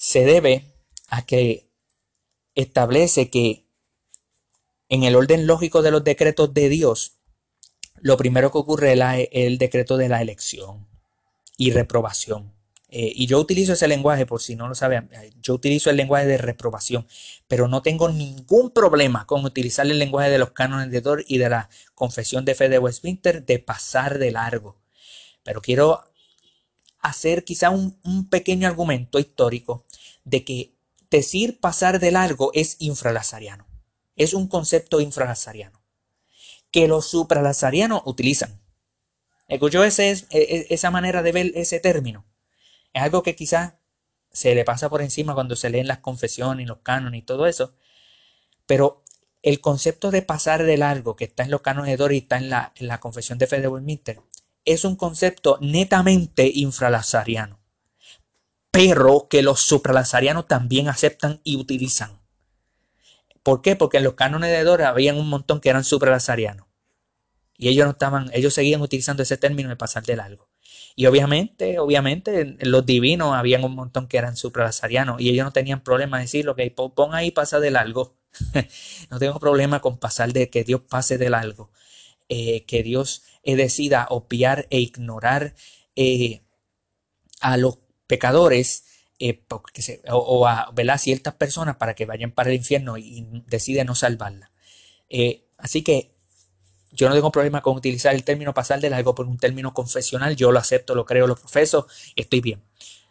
se debe a que establece que en el orden lógico de los decretos de Dios, lo primero que ocurre es el decreto de la elección y reprobación. Eh, y yo utilizo ese lenguaje, por si no lo saben, eh, yo utilizo el lenguaje de reprobación, pero no tengo ningún problema con utilizar el lenguaje de los cánones de Dor y de la confesión de fe de Westminster de pasar de largo. Pero quiero hacer quizá un pequeño argumento histórico de que decir pasar de largo es infralazariano. Es un concepto infralazariano que los supralazarianos utilizan. ¿Escuchó ese, e, e, esa manera de ver ese término? Es algo que quizás se le pasa por encima cuando se leen las confesiones y los cánones y todo eso. Pero el concepto de pasar de largo que está en los cánones de Dori y está en la, confesión de fe de Westminster es un concepto netamente infralazariano, pero que los supralazarianos también aceptan y utilizan. ¿Por qué? Porque en los cánones de Dori habían un montón que eran supralazarianos. Y ellos no estaban, ellos seguían utilizando ese término de pasar de largo. Y obviamente, obviamente, los divinos habían un montón que eran supralazarianos y ellos no tenían problema de decirlo, que pon ahí pasa del algo. no tengo problema con pasar de que Dios pase del algo. Eh, que Dios eh, decida opiar e ignorar eh, a los pecadores o, a ciertas personas para que vayan para el infierno y decide no salvarla. así que yo no tengo problema con utilizar el término pasar de largo por un término confesional. Yo lo acepto, lo creo, lo profeso, estoy bien.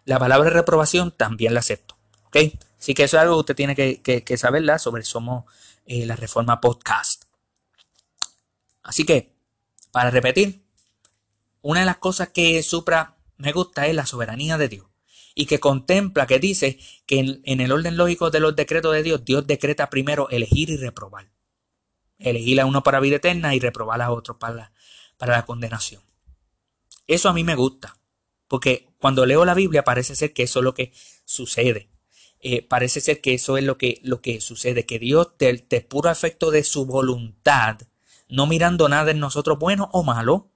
La palabra reprobación también la acepto. ¿Ok? Así que eso es algo que usted tiene que, que, saberla sobre Somos eh, la Reforma Podcast. Así que, para repetir, una de las cosas que Supra me gusta es la soberanía de Dios y que contempla, que dice que en, el orden lógico de los decretos de Dios, Dios decreta primero elegir y reprobar. Elegir a uno para vida eterna y reprobar a otro para la, para la condenación. Eso a mí me gusta, porque cuando leo la Biblia parece ser que eso es lo que sucede. Eh, parece ser que eso es lo que, lo que sucede, que Dios, del, puro efecto de su voluntad, no mirando nada en nosotros bueno o malo,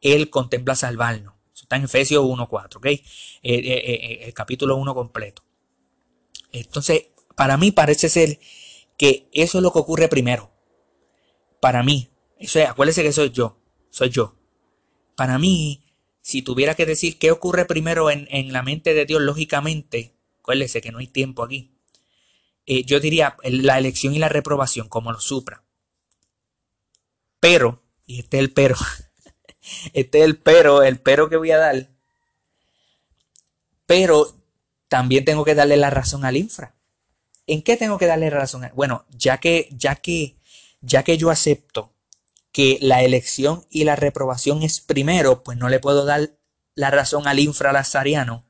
Él contempla salvarnos. Eso está en Efesios 1.4, ¿ok? Eh, eh, el capítulo 1 completo. Entonces, para mí parece ser que eso es lo que ocurre primero. Para mí, eso es, que soy yo, soy yo. Para mí, si tuviera que decir qué ocurre primero en, la mente de Dios, lógicamente, Acuérdese que no hay tiempo aquí. Eh, yo diría la elección y la reprobación, como lo supra. Pero, y este es el pero, este es el pero, el pero que voy a dar. Pero también tengo que darle la razón al infra. ¿En qué tengo que darle la razón? Bueno, ya que, ya que, ya que yo acepto que la elección y la reprobación es primero, pues no le puedo dar la razón al infra lazariano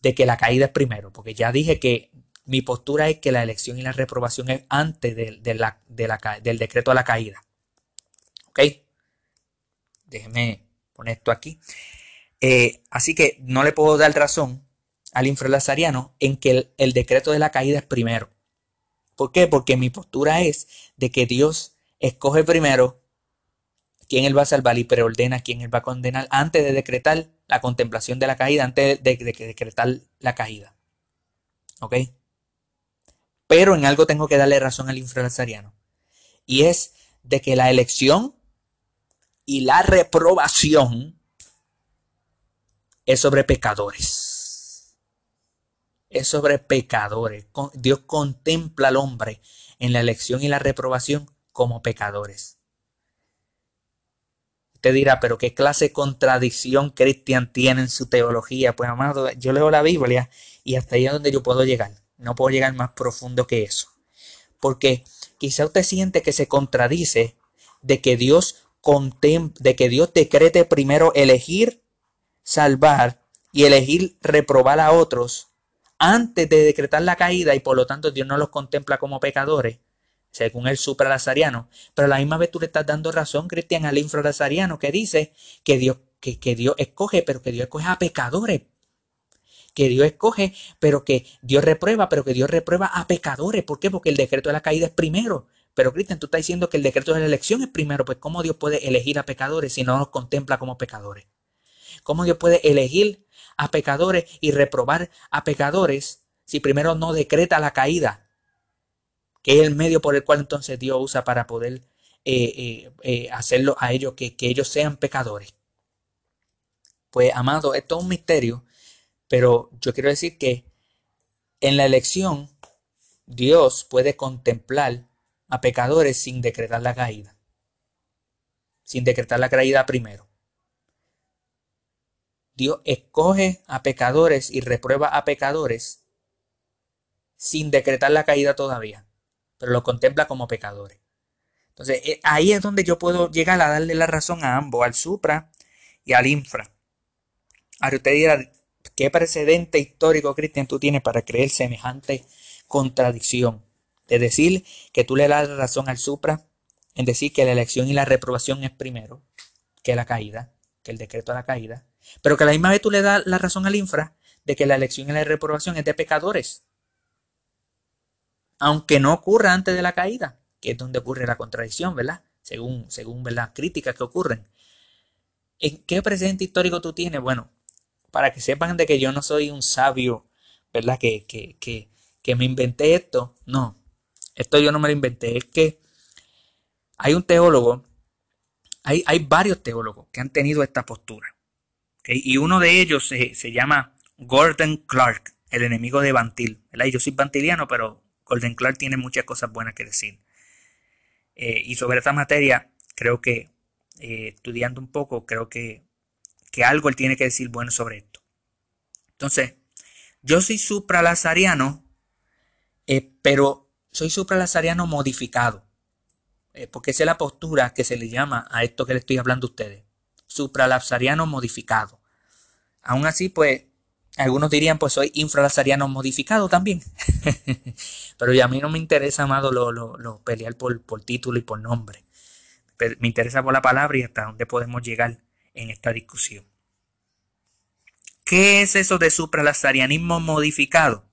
de que la caída es primero, porque ya dije que mi postura es que la elección y la reprobación es antes de, del decreto de la caída. ¿Ok? Déjeme poner esto aquí. Eh, así que no le puedo dar razón al infralazariano en que el, decreto de la caída es primero. ¿Por qué? Porque mi postura es de que Dios escoge primero quién Él va a salvar y preordena quién Él va a condenar antes de decretar la contemplación de la caída antes de, decretar la caída. ¿Ok? Pero en algo tengo que darle razón al infralazariano. Y es de que la elección y la reprobación es sobre pecadores. Es sobre pecadores. Dios contempla al hombre en la elección y la reprobación como pecadores. Usted dirá, pero qué clase de contradicción Cristian tiene en su teología. Pues amado, yo leo la Biblia y hasta ahí es donde yo puedo llegar. No puedo llegar más profundo que eso. Porque quizá usted siente que se contradice de que Dios de que Dios decrete primero elegir salvar y elegir reprobar a otros antes de decretar la caída y por lo tanto Dios no los contempla como pecadores según el supralazariano. Pero a la misma vez tú le estás dando razón, Cristian, al infralazariano que dice que Dios, que, que Dios escoge, pero que Dios escoge a pecadores. Que Dios escoge, pero que Dios reprueba, pero que Dios reprueba a pecadores. ¿Por qué? Porque el decreto de la caída es primero. Pero Cristian, tú estás diciendo que el decreto de la elección es primero. Pues ¿cómo Dios puede elegir a pecadores si no los contempla como pecadores? ¿Cómo Dios puede elegir a pecadores y reprobar a pecadores si primero no decreta la caída? que es el medio por el cual entonces Dios usa para poder eh, eh, eh, hacerlo a ellos, que, que ellos sean pecadores. Pues, amado, esto es un misterio, pero yo quiero decir que en la elección Dios puede contemplar a pecadores sin decretar la caída, sin decretar la caída primero. Dios escoge a pecadores y reprueba a pecadores sin decretar la caída todavía pero lo contempla como pecadores. Entonces, eh, ahí es donde yo puedo llegar a darle la razón a ambos, al supra y al infra. Ahora usted dirá, ¿qué precedente histórico, Cristian, tú tienes para creer semejante contradicción? De decir que tú le das razón al supra, en decir que la elección y la reprobación es primero que la caída, que el decreto de la caída, pero que a la misma vez tú le das la razón al infra de que la elección y la reprobación es de pecadores aunque no ocurra antes de la caída, que es donde ocurre la contradicción, ¿verdad? Según, según las críticas que ocurren. ¿En qué presente histórico tú tienes? Bueno, para que sepan de que yo no soy un sabio, ¿verdad? Que, que, que, que me inventé esto. No, esto yo no me lo inventé. Es que hay un teólogo, hay, hay varios teólogos que han tenido esta postura. Y uno de ellos se, se, llama Gordon Clark, el enemigo de Bantil. ¿verdad? yo soy bantiliano, pero Golden Clark tiene muchas cosas buenas que decir. Eh, y sobre esta materia, creo que eh, estudiando un poco, creo que, que algo él tiene que decir bueno sobre esto. Entonces, yo soy supralazariano, eh, pero soy supralazariano modificado. Eh, porque esa es la postura que se le llama a esto que le estoy hablando a ustedes. Supralazariano modificado. Aún así, pues, algunos dirían, pues soy infralazariano modificado también. pero ya a mí no me interesa, amado, lo, pelear por, por título y por nombre. Me interesa por la palabra y hasta dónde podemos llegar en esta discusión. ¿Qué es eso de supralazarianismo modificado?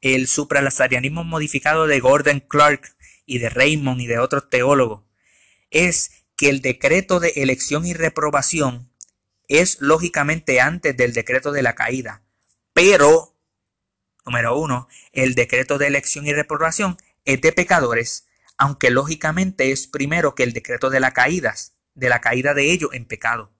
El supralazarianismo modificado de Gordon Clark y de Raymond y de otros teólogos es que el decreto de elección y reprobación es lógicamente antes del decreto de la caída, pero, número uno, el decreto de elección y reprobación es de pecadores, aunque lógicamente es primero que el decreto de la caída, de la caída de ellos en pecado.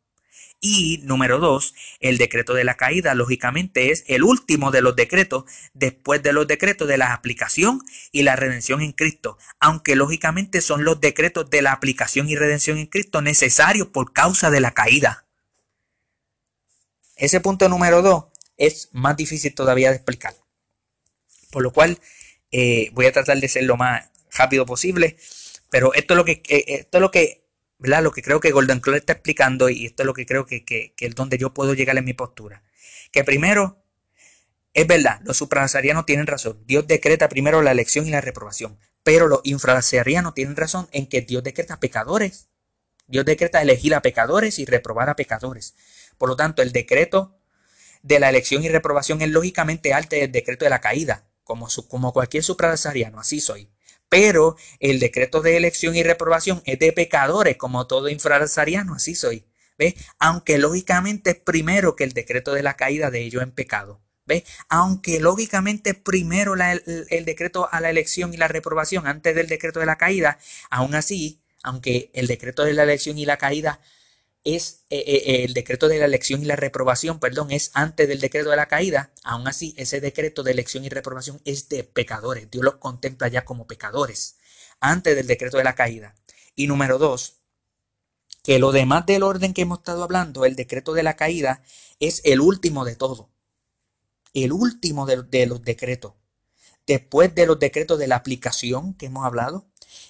Y número dos, el decreto de la caída, lógicamente, es el último de los decretos después de los decretos de la aplicación y la redención en Cristo, aunque lógicamente son los decretos de la aplicación y redención en Cristo necesarios por causa de la caída. Ese punto número dos es más difícil todavía de explicar. Por lo cual eh, voy a tratar de ser lo más rápido posible. Pero esto es lo que, eh, esto es lo que ¿verdad? Lo que creo que Golden está explicando, y esto es lo que creo que, que, es donde yo puedo llegar en mi postura. Que primero, es verdad, los supralazarianos tienen razón. Dios decreta primero la elección y la reprobación. Pero los infralazarianos tienen razón en que Dios decreta pecadores. Dios decreta elegir a pecadores y reprobar a pecadores. Por lo tanto, el decreto de la elección y reprobación es lógicamente alto del decreto de la caída, como, como cualquier supralazariano, así soy pero el decreto de elección y reprobación es de pecadores, como todo infralazariano, así soy. ¿Ve? Aunque lógicamente es primero que el decreto de la caída de ellos en pecado. ¿Ve? Aunque lógicamente primero el, el decreto a la elección y la reprobación antes del decreto de la caída, aún así, aunque el decreto de la elección y la caída es eh, eh, el decreto de la elección y la reprobación, perdón, es antes del decreto de la caída, aún así ese decreto de elección y reprobación es de pecadores. Dios los contempla ya como pecadores, antes del decreto de la caída. Y número dos, que lo demás del orden que hemos estado hablando, el decreto de la caída, es el último de todo. El último de, los decretos. Después de los decretos de la aplicación que hemos hablado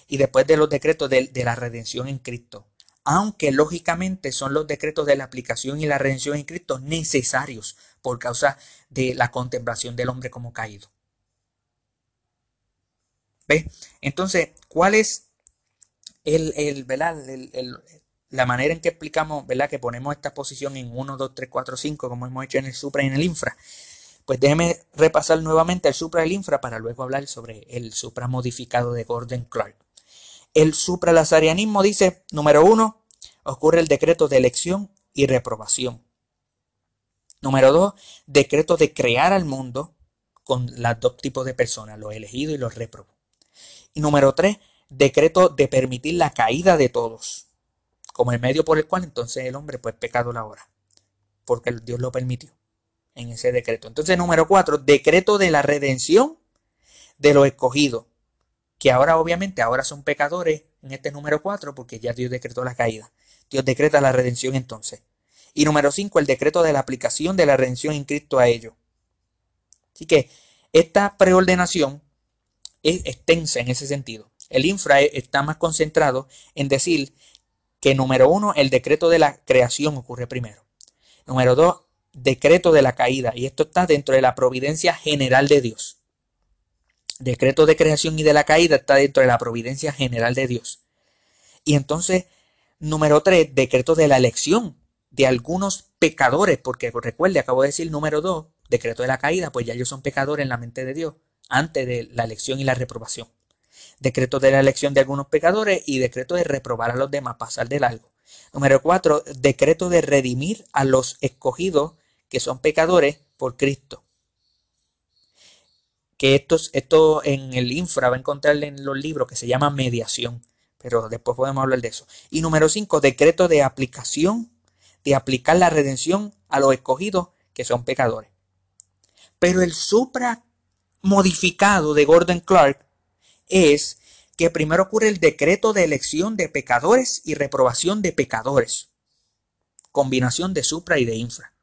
y después de los decretos de la redención en Cristo aunque lógicamente son los decretos de la aplicación y la redención en Cristo necesarios por causa de la contemplación del hombre como caído. ¿Ve? Entonces, ¿cuál es el, el, la manera en que explicamos, ¿verdad? Que ponemos esta posición en 1, 2, 3, 4, 5, como hemos hecho en el supra y en el infra. Pues déjeme repasar nuevamente el supra y el infra para luego hablar sobre el supra modificado de Gordon Clark. El supralazarianismo dice, número uno, ocurre el decreto de elección y reprobación. Número dos, decreto de crear al mundo con los dos tipos de personas, los elegidos y los reprobados. Y número tres, decreto de permitir la caída de todos, como el medio por el cual entonces el hombre pues pecado la hora, porque Dios lo permitió en ese decreto. Entonces, número cuatro, decreto de la redención de los escogidos, que ahora obviamente ahora son pecadores en este número 4 porque ya Dios decretó la caída. Dios decreta la redención entonces. Y número 5, el decreto de la aplicación de la redención en Cristo a ellos. Así que esta preordenación es extensa en ese sentido. El infra está más concentrado en decir que número uno, el decreto de la creación ocurre primero. Número dos, decreto de la caída. Y esto está dentro de la providencia general de Dios decreto de creación y de la caída está dentro de la providencia general de Dios. Y entonces, número tres, decreto de la elección de algunos pecadores, porque recuerde, acabo de decir número dos, decreto de la caída, pues ya ellos son pecadores en la mente de Dios, antes de la elección y la reprobación. Decreto de la elección de algunos pecadores y decreto de reprobar a los demás, pasar del algo. Número cuatro, decreto de redimir a los escogidos que son pecadores por Cristo que esto, esto en el infra va a encontrar en los libros que se llama mediación, pero después podemos hablar de eso. Y número 5, decreto de aplicación, de aplicar la redención a los escogidos que son pecadores. Pero el supra modificado de Gordon Clark es que primero ocurre el decreto de elección de pecadores y reprobación de pecadores. Combinación de supra y de infra.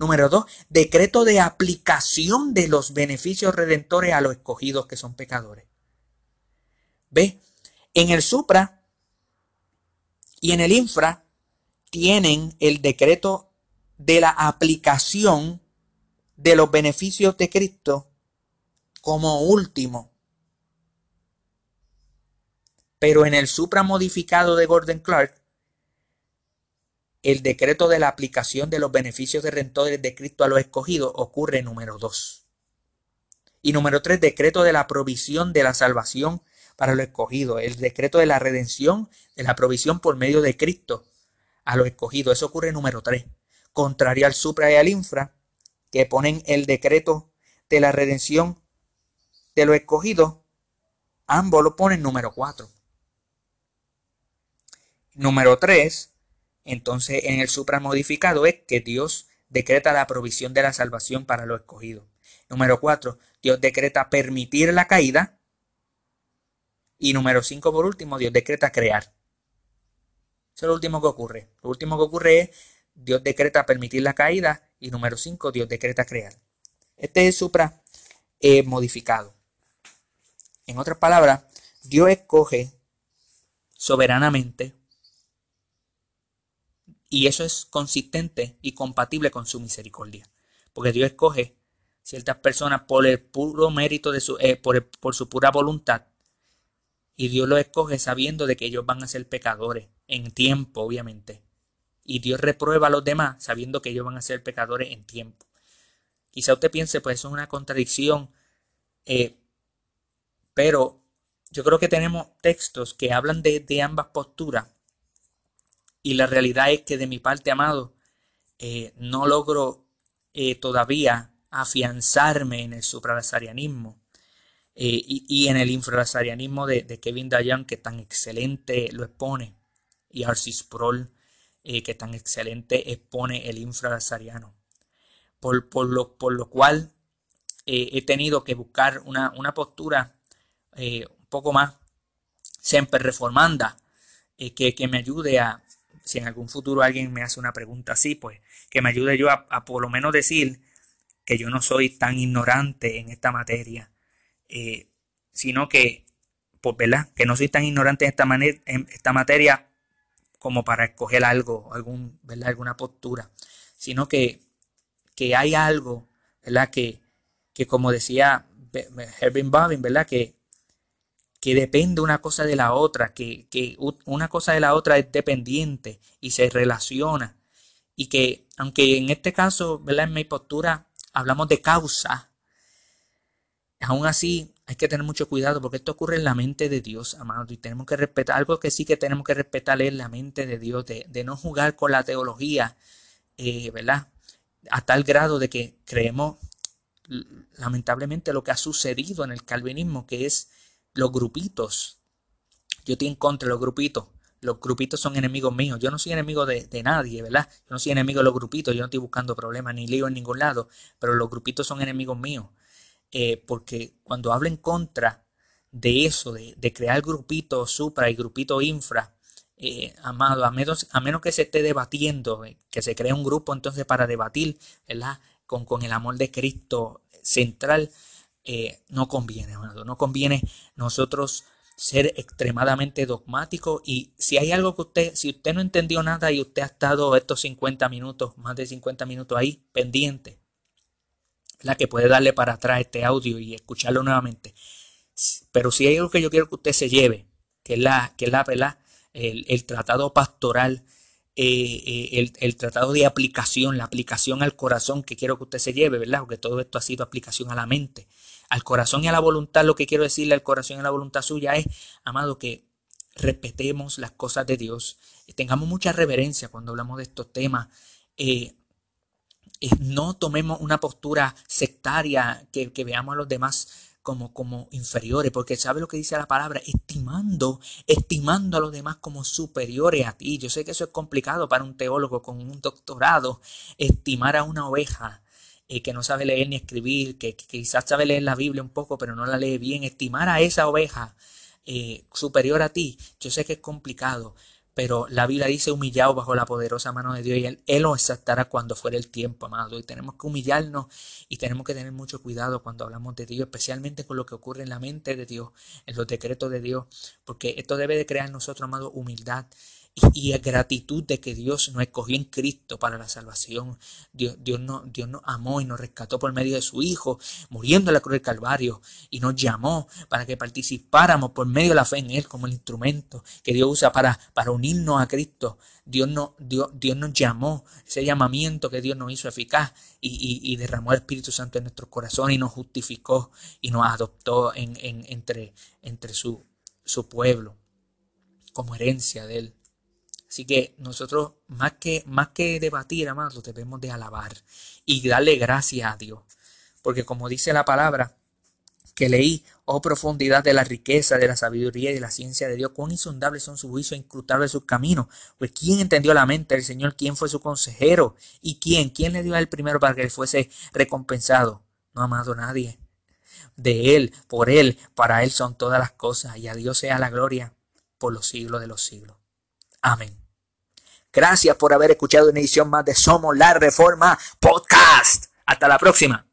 Número dos, decreto de aplicación de los beneficios redentores a los escogidos que son pecadores. Ve, en el supra y en el infra tienen el decreto de la aplicación de los beneficios de Cristo como último. Pero en el supra modificado de Gordon Clark, el decreto de la aplicación de los beneficios de rentores de Cristo a los escogidos ocurre número 2. Y número 3, decreto de la provisión de la salvación para los escogidos. El decreto de la redención de la provisión por medio de Cristo a los escogidos. Eso ocurre número 3. Contrario al supra y al infra, que ponen el decreto de la redención de los escogidos, ambos lo ponen número 4. Número 3, entonces en el supramodificado es que Dios decreta la provisión de la salvación para los escogidos. Número 4, Dios decreta permitir la caída. Y número 5, por último, Dios decreta crear. Eso es lo último que ocurre. Lo último que ocurre es Dios decreta permitir la caída y número 5, Dios decreta crear. Este es supra eh, modificado. En otras palabras, Dios escoge soberanamente y eso es consistente y compatible con su misericordia. Porque Dios escoge ciertas personas por el puro mérito de su, eh, por, por su pura voluntad. Y Dios los escoge sabiendo de que ellos van a ser pecadores en tiempo, obviamente y Dios reprueba a los demás sabiendo que ellos van a ser pecadores en tiempo. Quizá usted piense, pues eso es una contradicción, eh, pero yo creo que tenemos textos que hablan de, ambas posturas y la realidad es que de mi parte, amado, eh, no logro eh, todavía afianzarme en el supralazarianismo y, y, en el infralazarianismo de, Kevin Dayan, que tan excelente lo expone, y Arcis Prol, eh, que tan excelente expone el infralazariano. Por, por, lo, por lo cual eh, he tenido que buscar una, postura eh, un poco más siempre reformanda, que, me ayude a, si en algún futuro alguien me hace una pregunta así, pues que me ayude yo a, por lo menos decir que yo no soy tan ignorante en esta materia, sino que, pues, ¿verdad? Que no soy tan ignorante en esta, esta materia como para escoger algo, algún, ¿verdad? alguna postura, sino que, que hay algo, ¿verdad? Que, que como decía Herbin Bobbin, ¿verdad? Que, que depende una cosa de la otra, que, que una cosa de la otra es dependiente y se relaciona. Y que, aunque en este caso, ¿verdad? En mi postura hablamos de causa, aún así hay que tener mucho cuidado porque esto ocurre en la mente de Dios, amado, y tenemos que respetar, algo que sí que tenemos que respetar es la mente de Dios, de, no jugar con la teología, eh, ¿verdad? A tal grado de que creemos lamentablemente lo que ha sucedido en el calvinismo, que es los grupitos. Yo estoy en contra de los grupitos. Los grupitos son enemigos míos. Yo no soy enemigo de, de, nadie, ¿verdad? Yo no soy enemigo de los grupitos. Yo no estoy buscando problemas ni lío en ningún lado. Pero los grupitos son enemigos míos. Eh, porque cuando hablo en contra de eso, de, crear grupito supra y grupito infra, eh, amado, a menos, a menos que se esté debatiendo, eh, que se cree un grupo entonces para debatir, ¿verdad? Con, con el amor de Cristo central, no conviene, no conviene nosotros ser extremadamente dogmáticos y si hay algo que usted, si usted no entendió nada y usted ha estado estos 50 minutos, más de 50 minutos ahí pendiente, la que puede darle para atrás este audio y escucharlo nuevamente. Pero si hay algo que yo quiero que usted se lleve, que es la, que es la, El, tratado pastoral, eh, eh, el, tratado de aplicación, la aplicación al corazón que quiero que usted se lleve, ¿verdad? Porque todo esto ha sido aplicación a la mente. Al corazón y a la voluntad, lo que quiero decirle al corazón y a la voluntad suya es, amado, que respetemos las cosas de Dios, tengamos mucha reverencia cuando hablamos de estos temas. Eh, no tomemos una postura sectaria que, veamos a los demás como, como inferiores, porque sabe lo que dice la palabra, estimando, estimando a los demás como superiores a ti. Yo sé que eso es complicado para un teólogo con un doctorado, estimar a una oveja que no sabe leer ni escribir, que, quizás sabe leer la Biblia un poco, pero no la lee bien, estimar a esa oveja eh, superior a ti. Yo sé que es complicado, pero la Biblia dice humillado bajo la poderosa mano de Dios y Él, él lo exaltará cuando fuere el tiempo, amado. Y tenemos que humillarnos y tenemos que tener mucho cuidado cuando hablamos de Dios, especialmente con lo que ocurre en la mente de Dios, en los decretos de Dios, porque esto debe de crear en nosotros, amado, humildad y, gratitud de que Dios nos escogió en Cristo para la salvación. Dios, Dios, no, Dios nos amó y nos rescató por medio de su Hijo, muriendo en la cruz del Calvario, y nos llamó para que participáramos por medio de la fe en Él como el instrumento que Dios usa para, para unirnos a Cristo. Dios, no, Dios, Dios nos llamó, ese llamamiento que Dios nos hizo eficaz y, y, derramó el Espíritu Santo en nuestro corazón y nos justificó y nos adoptó en, en, entre, entre su, su pueblo como herencia de Él. Así que nosotros, más que, más que debatir, amados, debemos de alabar y darle gracias a Dios. Porque como dice la palabra que leí, oh profundidad de la riqueza, de la sabiduría y de la ciencia de Dios, cuán insondables son sus juicios e incrutables sus caminos. Pues ¿quién entendió la mente del Señor? ¿Quién fue su consejero? ¿Y quién? ¿Quién le dio el primero para que él fuese recompensado? No, amado, nadie. De Él, por Él, para Él son todas las cosas, y a Dios sea la gloria por los siglos de los siglos. Amén. Gracias por haber escuchado una edición más de Somos la Reforma Podcast. Hasta la próxima.